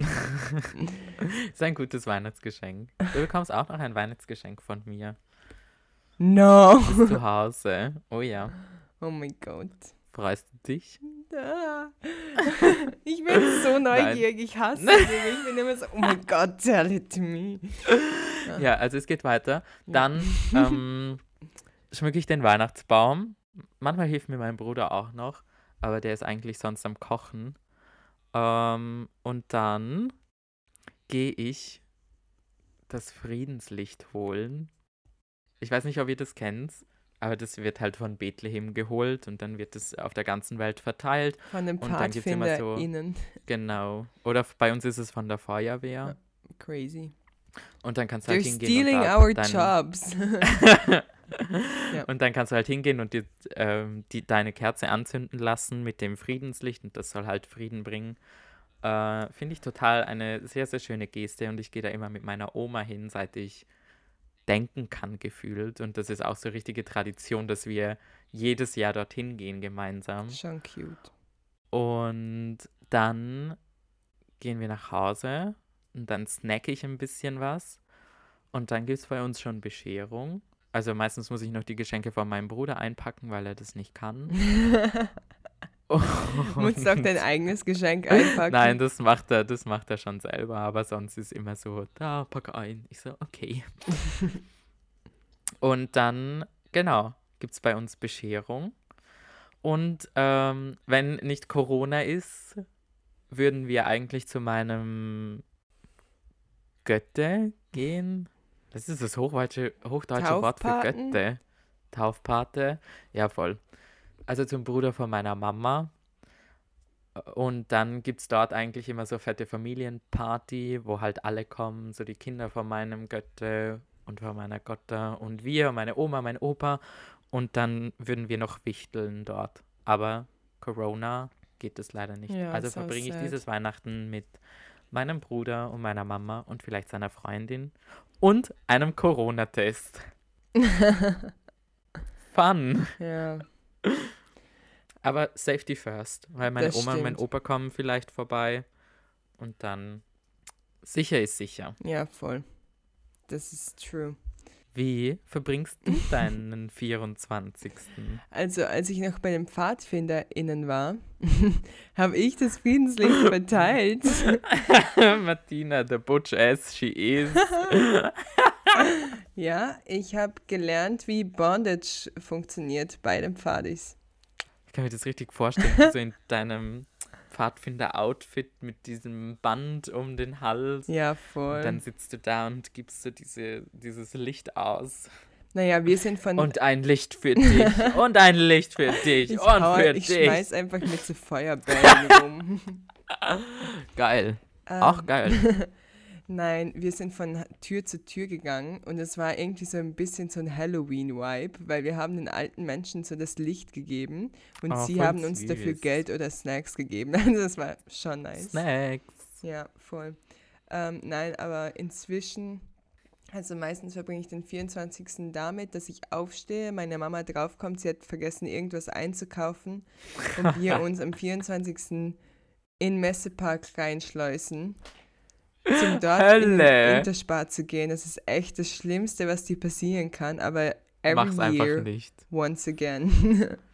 ist ein gutes Weihnachtsgeschenk. Du bekommst auch noch ein Weihnachtsgeschenk von mir. No! Zu Hause. Oh ja. Oh mein Gott. Freust du dich? Ah. Ich bin so neugierig, ich hasse dich. Ich bin immer so, oh mein Gott, tell it to me. Ja, also es geht weiter. Dann ähm, schmücke ich den Weihnachtsbaum. Manchmal hilft mir mein Bruder auch noch, aber der ist eigentlich sonst am Kochen. Ähm, und dann gehe ich das Friedenslicht holen. Ich weiß nicht, ob ihr das kennt, aber das wird halt von Bethlehem geholt und dann wird es auf der ganzen Welt verteilt. Von den immer so- PfadfinderInnen. Genau. Oder bei uns ist es von der Feuerwehr. Crazy. Und dann kannst du halt They're hingehen. stealing und our dein- jobs. Ja. Und dann kannst du halt hingehen und dir, ähm, die, deine Kerze anzünden lassen mit dem Friedenslicht und das soll halt Frieden bringen. Äh, Finde ich total eine sehr, sehr schöne Geste und ich gehe da immer mit meiner Oma hin, seit ich denken kann, gefühlt. Und das ist auch so richtige Tradition, dass wir jedes Jahr dorthin gehen gemeinsam. Schon cute. Und dann gehen wir nach Hause und dann snacke ich ein bisschen was. Und dann gibt es bei uns schon Bescherung. Also meistens muss ich noch die Geschenke von meinem Bruder einpacken, weil er das nicht kann. Musst du auch dein eigenes Geschenk einpacken? Nein, das macht er, das macht er schon selber, aber sonst ist immer so, da, pack ein. Ich so, okay. Und dann, genau, gibt es bei uns Bescherung. Und ähm, wenn nicht Corona ist, würden wir eigentlich zu meinem Götte gehen. Das ist das hochdeutsche, hochdeutsche Wort für? Götte. Taufpate. Ja, voll. Also zum Bruder von meiner Mama. Und dann gibt es dort eigentlich immer so fette Familienparty, wo halt alle kommen, so die Kinder von meinem Götte und von meiner Gotter und wir, meine Oma, mein Opa. Und dann würden wir noch wichteln dort. Aber Corona geht es leider nicht. Ja, also so verbringe ich sad. dieses Weihnachten mit meinem Bruder und meiner Mama und vielleicht seiner Freundin und einem Corona-Test. Fun. Ja, Aber Safety first, weil meine Das Oma und mein stimmt. Opa kommen vielleicht vorbei und dann sicher ist sicher. ja, voll. Das ist true. Wie verbringst du deinen 24.? Also, als ich noch bei den PfadfinderInnen war, habe ich das Friedenslicht verteilt. Martina, the butch as she is. Ja, ich habe gelernt, wie Bondage funktioniert bei den Pfadis. Ich kann mir das richtig vorstellen, so in deinem Pfadfinder-Outfit mit diesem Band um den Hals. Ja, voll. Und dann sitzt du da und gibst so diese, dieses Licht aus. naja, wir sind von. Und ein Licht für dich. Und ein Licht für dich. ich und hau- für ich dich. schmeiß einfach mit so Feuerbällen rum. Geil. Auch Ähm, geil. Nein, wir sind von Tür zu Tür gegangen und es war irgendwie so ein bisschen so ein Halloween-Vibe, weil wir haben den alten Menschen so das Licht gegeben und Oh, sie haben uns dafür süß. Geld oder Snacks gegeben. Also das war schon nice. Snacks. Ja, voll. Ähm, nein, aber inzwischen, also meistens verbringe ich den 24. damit, dass ich aufstehe, meine Mama draufkommt, sie hat vergessen, irgendwas einzukaufen und wir uns am 24. in Messepark reinschleusen, zum dort in den Hölle. Zu gehen. Das ist echt das Schlimmste, was dir passieren kann, aber every Mach's einfach year, nicht. once again.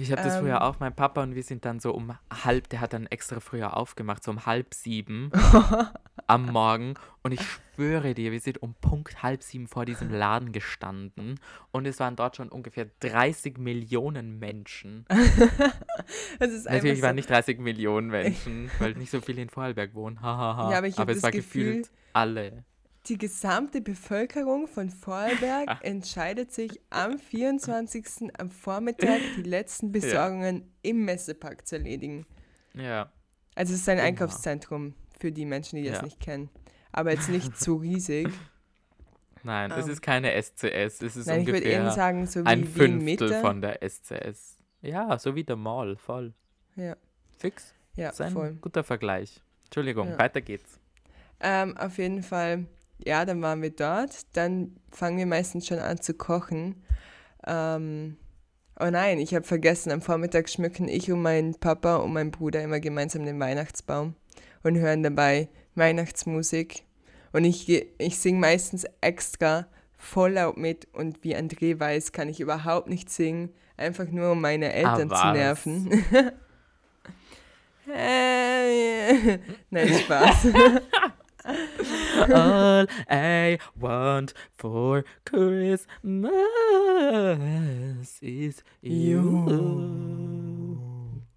Ich habe das Ähm. früher auch, mein Papa und wir sind dann so um halb, der hat dann extra früher aufgemacht, so um halb sieben am Morgen. Und ich schwöre dir, wir sind um Punkt halb sieben vor diesem Laden gestanden und es waren dort schon ungefähr 30 Millionen Menschen. Natürlich einfach waren so, nicht 30 Millionen Menschen, weil nicht so viele in Vorarlberg wohnen. Ja, aber ich hab es war Gefühl, gefühlt alle. Die gesamte Bevölkerung von Vorarlberg entscheidet sich am 24. am Vormittag die letzten Besorgungen im Messepark zu erledigen. Ja. Also es ist ein Immer. Einkaufszentrum für die Menschen, die das Ja. nicht kennen. Aber jetzt nicht so riesig. Nein, es Ähm. ist keine SCS. Es ist Nein, ich würde eben ungefähr sagen, so wie ein Fünftel von der SCS. Ja, so wie der Mall, voll. Ja, Fix. ja ist ein voll. guter Vergleich. Entschuldigung, Ja. weiter geht's. Ähm, auf jeden Fall, ja, dann waren wir dort. Dann fangen wir meistens schon an zu kochen. Ähm, oh nein, ich habe vergessen, am Vormittag schmücken ich und mein Papa und mein Bruder immer gemeinsam den Weihnachtsbaum und hören dabei Weihnachtsmusik. Und ich, ich singe meistens extra voll laut mit und wie André weiß, kann ich überhaupt nicht singen, einfach nur um meine Eltern zu was? nerven. Nein, Spaß. All I want for Christmas is you.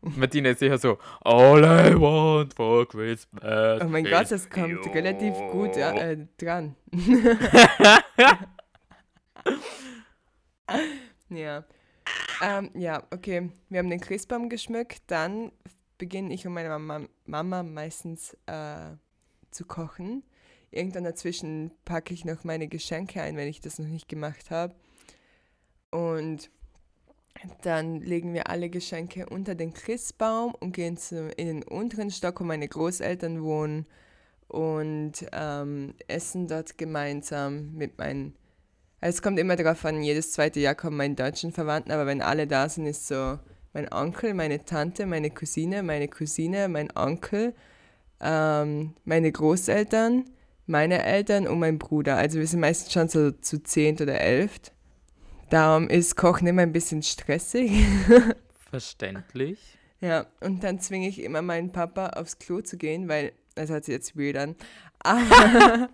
Martina ist sicher so, All I want for Christmas Oh mein is Gott, das kommt you. relativ gut ja, äh, dran. ja. Ähm, ja, okay. Wir haben den Christbaum geschmückt. Dann beginne ich und meine Mama, Mama meistens äh, zu kochen. Irgendwann dazwischen packe ich noch meine Geschenke ein, wenn ich das noch nicht gemacht habe. Und dann legen wir alle Geschenke unter den Christbaum und gehen zu, in den unteren Stock, wo meine Großeltern wohnen und ähm, essen dort gemeinsam mit meinen. Also es kommt immer darauf an, jedes zweite Jahr kommen meine deutschen Verwandten, aber wenn alle da sind, ist so mein Onkel, meine Tante, meine Cousine, meine Cousine, mein Onkel, ähm, meine Großeltern, meine Eltern und mein Bruder. Also wir sind meistens schon so zu zehnt oder elft. Darum ist Kochen immer ein bisschen stressig. Verständlich. Ja, und dann zwinge ich immer meinen Papa aufs Klo zu gehen, weil, das hört sich jetzt weird an, aber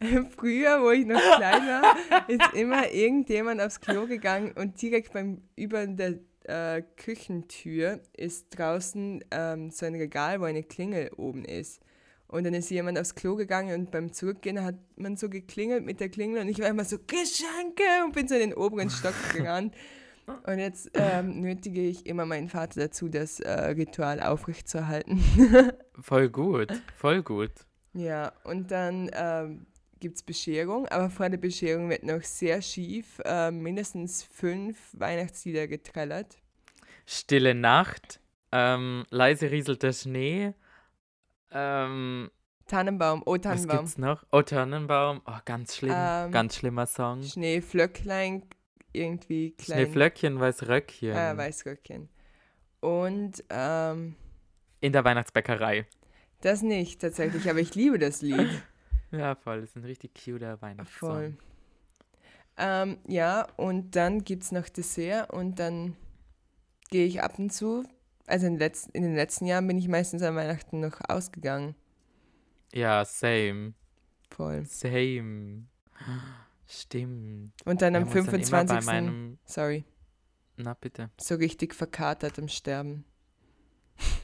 früher, wo ich noch klein war, ist immer irgendjemand aufs Klo gegangen und direkt beim, über der äh, Küchentür ist draußen ähm, so ein Regal, wo eine Klingel oben ist. Und dann ist jemand aufs Klo gegangen und beim Zurückgehen hat man so geklingelt mit der Klingel und ich war immer so, Geschenke! Und bin so in den oberen Stock gerannt. Und jetzt ähm, nötige ich immer meinen Vater dazu, das äh, Ritual aufrechtzuerhalten. Voll gut, voll gut. ja, und dann ähm, gibt es Bescherung, aber vor der Bescherung wird noch sehr schief äh, mindestens fünf Weihnachtslieder getrellert. Stille Nacht, ähm, leise rieselt der Schnee. Ähm, Tannenbaum, oh was Tannenbaum. gibt's noch? Oh, Tannenbaum. Oh, ganz schlimm. Ähm, ganz schlimmer Song. Schneeflöcklein, irgendwie klein. Schneeflöckchen, weiß Röckchen. Äh, Weißröckchen. Und ähm, In der Weihnachtsbäckerei. das nicht tatsächlich, aber ich liebe das Lied. Ja, voll. Das ist ein richtig cuter Weihnachtssong. Voll. Ähm, ja, und dann gibt es noch Dessert und dann gehe ich ab und zu, also in, den letzten- in den letzten Jahren bin ich meistens an Weihnachten noch ausgegangen. Ja, same. Voll. Same. Stimmt. Und dann Wir am haben uns dann immer 25. Bei meinem, sorry, na bitte, so richtig verkatert am Sterben.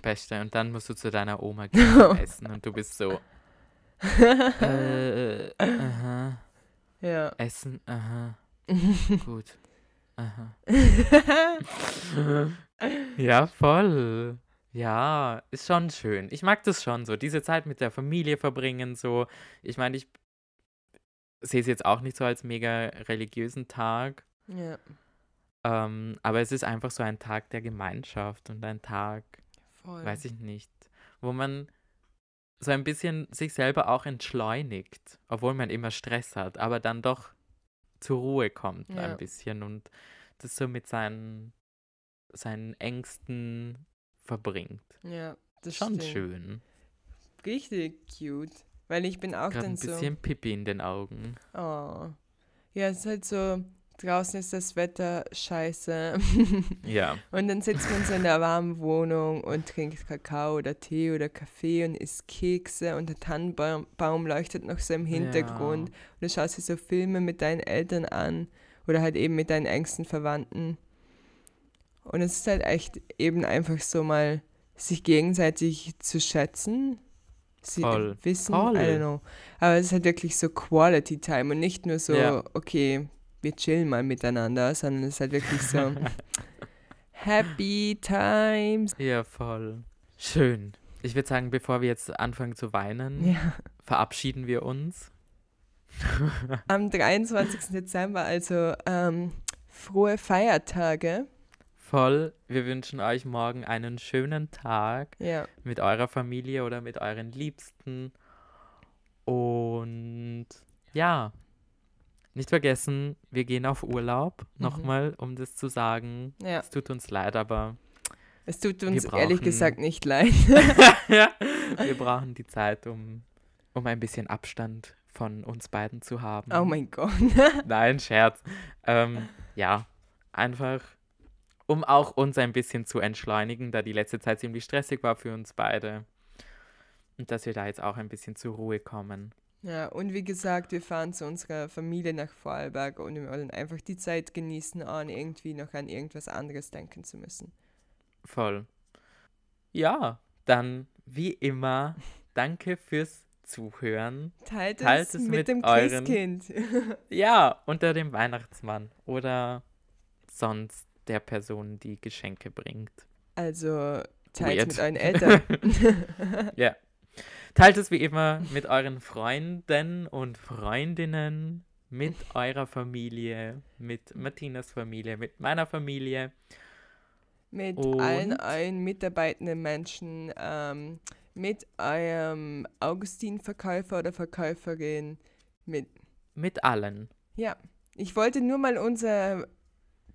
Beste. Und dann musst du zu deiner Oma gehen essen und du bist so. Äh, aha. Ja. Essen, aha. Gut. Aha. ja, voll. Ja, ist schon schön. Ich mag das schon so, diese Zeit mit der Familie verbringen, so. Ich meine, ich sehe es jetzt auch nicht so als mega religiösen Tag, Ja, ähm, aber es ist einfach so ein Tag der Gemeinschaft und ein Tag, voll. weiß ich nicht, wo man so ein bisschen sich selber auch entschleunigt, obwohl man immer Stress hat, aber dann doch zur Ruhe kommt Ja. ein bisschen und das so mit seinen, seinen Ängsten verbringt. Ja, das Schon stimmt. schön. Richtig cute. Weil ich bin auch Gerade dann ein so. bisschen Pipi in den Augen. Oh. Ja, es ist halt so, draußen ist das Wetter scheiße. Ja, und dann sitzt man so in der warmen Wohnung und trinkt Kakao oder Tee oder Kaffee und isst Kekse und der Tannenbaum Baum leuchtet noch so im Hintergrund. Und du schaust dir so Filme mit deinen Eltern an oder halt eben mit deinen engsten Verwandten. Und es ist halt echt eben einfach so mal sich gegenseitig zu schätzen. Sie Voll. wissen, Voll. I don't know. Aber es ist halt wirklich so Quality Time und nicht nur so, Ja. okay, wir chillen mal miteinander, sondern es ist halt wirklich so Happy Times. ja, voll. Schön. Ich würde sagen, bevor wir jetzt anfangen zu weinen, Ja. verabschieden wir uns. Am 23. Dezember, also ähm, frohe Feiertage. Voll. Wir wünschen euch morgen einen schönen Tag Ja. mit eurer Familie oder mit euren Liebsten. Und ja, nicht vergessen, wir gehen auf Urlaub. Mhm. Nochmal, um das zu sagen. Ja. Es tut uns leid, aber Es tut Wir uns ehrlich brauchen- gesagt nicht leid. ja, wir brauchen die Zeit, um, um ein bisschen Abstand von uns beiden zu haben. Oh mein Gott. Nein, Scherz. Ähm, ja, einfach, um auch uns ein bisschen zu entschleunigen, da die letzte Zeit ziemlich stressig war für uns beide. Und dass wir da jetzt auch ein bisschen zur Ruhe kommen. Ja, und wie gesagt, wir fahren zu unserer Familie nach Vorarlberg und wir wollen einfach die Zeit genießen, an irgendwie noch an irgendwas anderes denken zu müssen. Voll. Ja, dann wie immer, danke fürs Zuhören. Teilt, Teilt es es mit, mit dem euren- Christkind. Ja, unter dem Weihnachtsmann oder sonst der Person, die Geschenke bringt. Also teilt Weird. mit euren Eltern. Ja. Teilt es wie immer mit euren Freunden und Freundinnen, mit eurer Familie, mit Martinas Familie, mit meiner Familie. mit allen Und? euren mitarbeitenden Menschen, ähm, mit eurem Augustin-Verkäufer oder Verkäuferin, mit Mit allen. Ja, ich wollte nur mal unser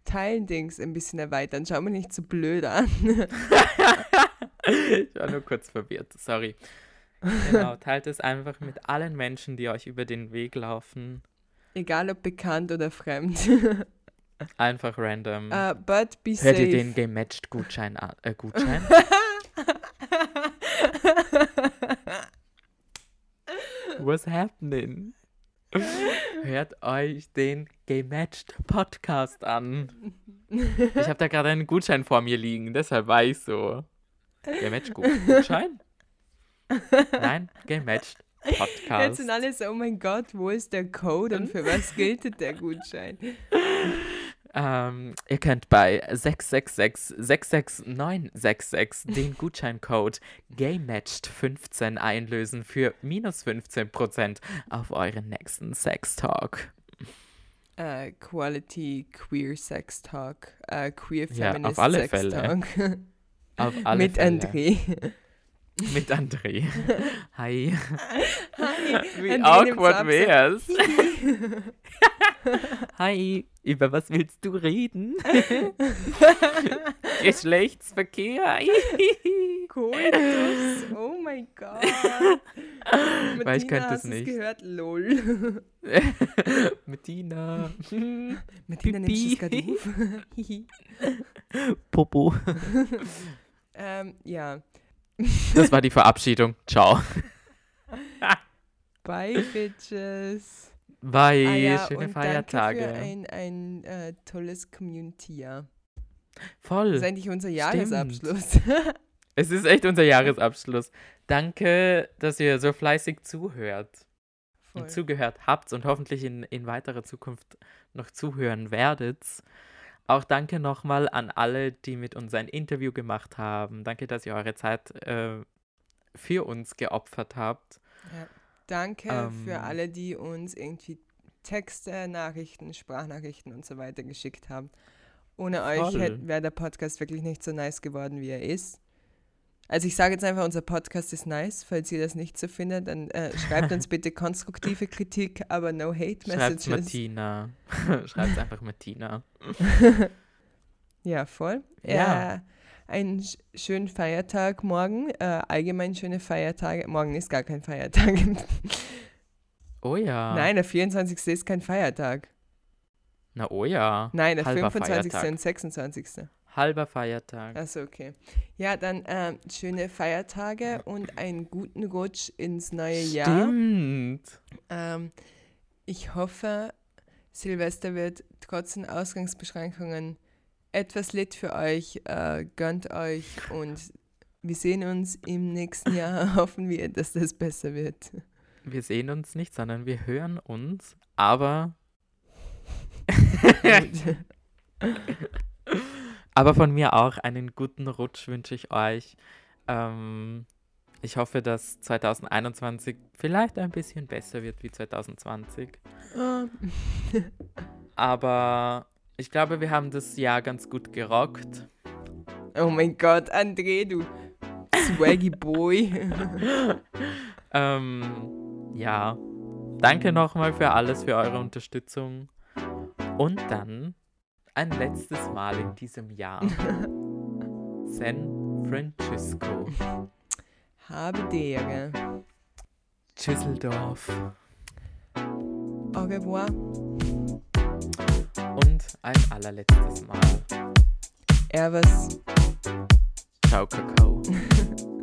Teilendings ein bisschen erweitern. Schau mir nicht so blöd an. ich war nur kurz verwirrt, sorry. Genau, teilt es einfach mit allen Menschen, die euch über den Weg laufen. Egal ob bekannt oder fremd. Einfach random. Uh, but be Hört safe. ihr den Gematched-Gutschein an? Äh, Gutschein? What's happening? Hört euch den Gematched Podcast an. Ich habe da gerade einen Gutschein vor mir liegen, deshalb war ich so. Gematched Gu- Gutschein? Nein, Gematched Jetzt Podcast. sind alle so, oh mein Gott, wo ist der Code und für was gilt der Gutschein? Ähm, ihr könnt bei 666 66966 den Gutscheincode GameMatched15 einlösen für minus 15% auf euren nächsten Sex-Talk. Uh, Quality Queer Sex Talk. Uh, queer Ja, auf Feminist alle Sex Fälle. Talk. Auf alle Mit Fälle. André. Mit André. Hi. Hi. Wie André nimmt awkward wär's? Hi, über was willst du reden? Geschlechtsverkehr. Koitus. Oh mein Gott. Weil ich Martina, könnte es nicht. gehört? Lol. Martina, du es Pipi. Popo. ähm, ja. Das war die Verabschiedung. Ciao. Bye, Bitches. Bye. Ah ja, Schöne und Feiertage. Danke für ein, ein äh, tolles Community-Jahr. Voll. Das ist eigentlich unser. Jahresabschluss. Es ist echt unser Jahresabschluss. Danke, dass ihr so fleißig zuhört Voll. und zugehört habt und hoffentlich in, in weiterer Zukunft noch zuhören werdet. Auch danke nochmal an alle, die mit uns ein Interview gemacht haben. Danke, dass ihr eure Zeit äh, für uns geopfert habt. Ja. Danke Ähm. für alle, die uns irgendwie Texte, Nachrichten, Sprachnachrichten und so weiter geschickt haben. Ohne euch Voll. wäre der Podcast wirklich nicht so nice geworden, wie er ist. Also ich sage jetzt einfach, unser Podcast ist nice. Falls ihr das nicht so findet, dann äh, schreibt uns bitte konstruktive Kritik, aber no hate Schreibt messages. Martina. Schreibt einfach Martina. Ja, voll. Ja. Äh, einen sch- schönen Feiertag morgen. Äh, allgemein schöne Feiertage. Morgen ist gar kein Feiertag. Oh ja. Nein, der 24. ist kein Feiertag. Na oh ja. Nein, der Halber 25. Feiertag. und 26. Halber Feiertag. Achso, okay. Ja, dann ähm, schöne Feiertage und einen guten Rutsch ins neue Jahr. Stimmt. Ähm, ich hoffe, Silvester wird trotz den Ausgangsbeschränkungen etwas lit für euch. Äh, gönnt euch und wir sehen uns im nächsten Jahr. Hoffen wir, dass das besser wird. Wir sehen uns nicht, sondern wir hören uns. Aber, aber von mir auch einen guten Rutsch wünsche ich euch. Ähm, ich hoffe, dass 2021 vielleicht ein bisschen besser wird wie 2020. Ah, Aber ich glaube, wir haben das Jahr ganz gut gerockt. oh mein Gott, André, du swaggy Boy. Ähm, ja, danke nochmal für alles, für eure Unterstützung. Und dann ein letztes Mal in diesem Jahr. San Francisco. Habe Dere. Düsseldorf. Au revoir. Und ein allerletztes Mal. Erwas. Ciao, Kakao.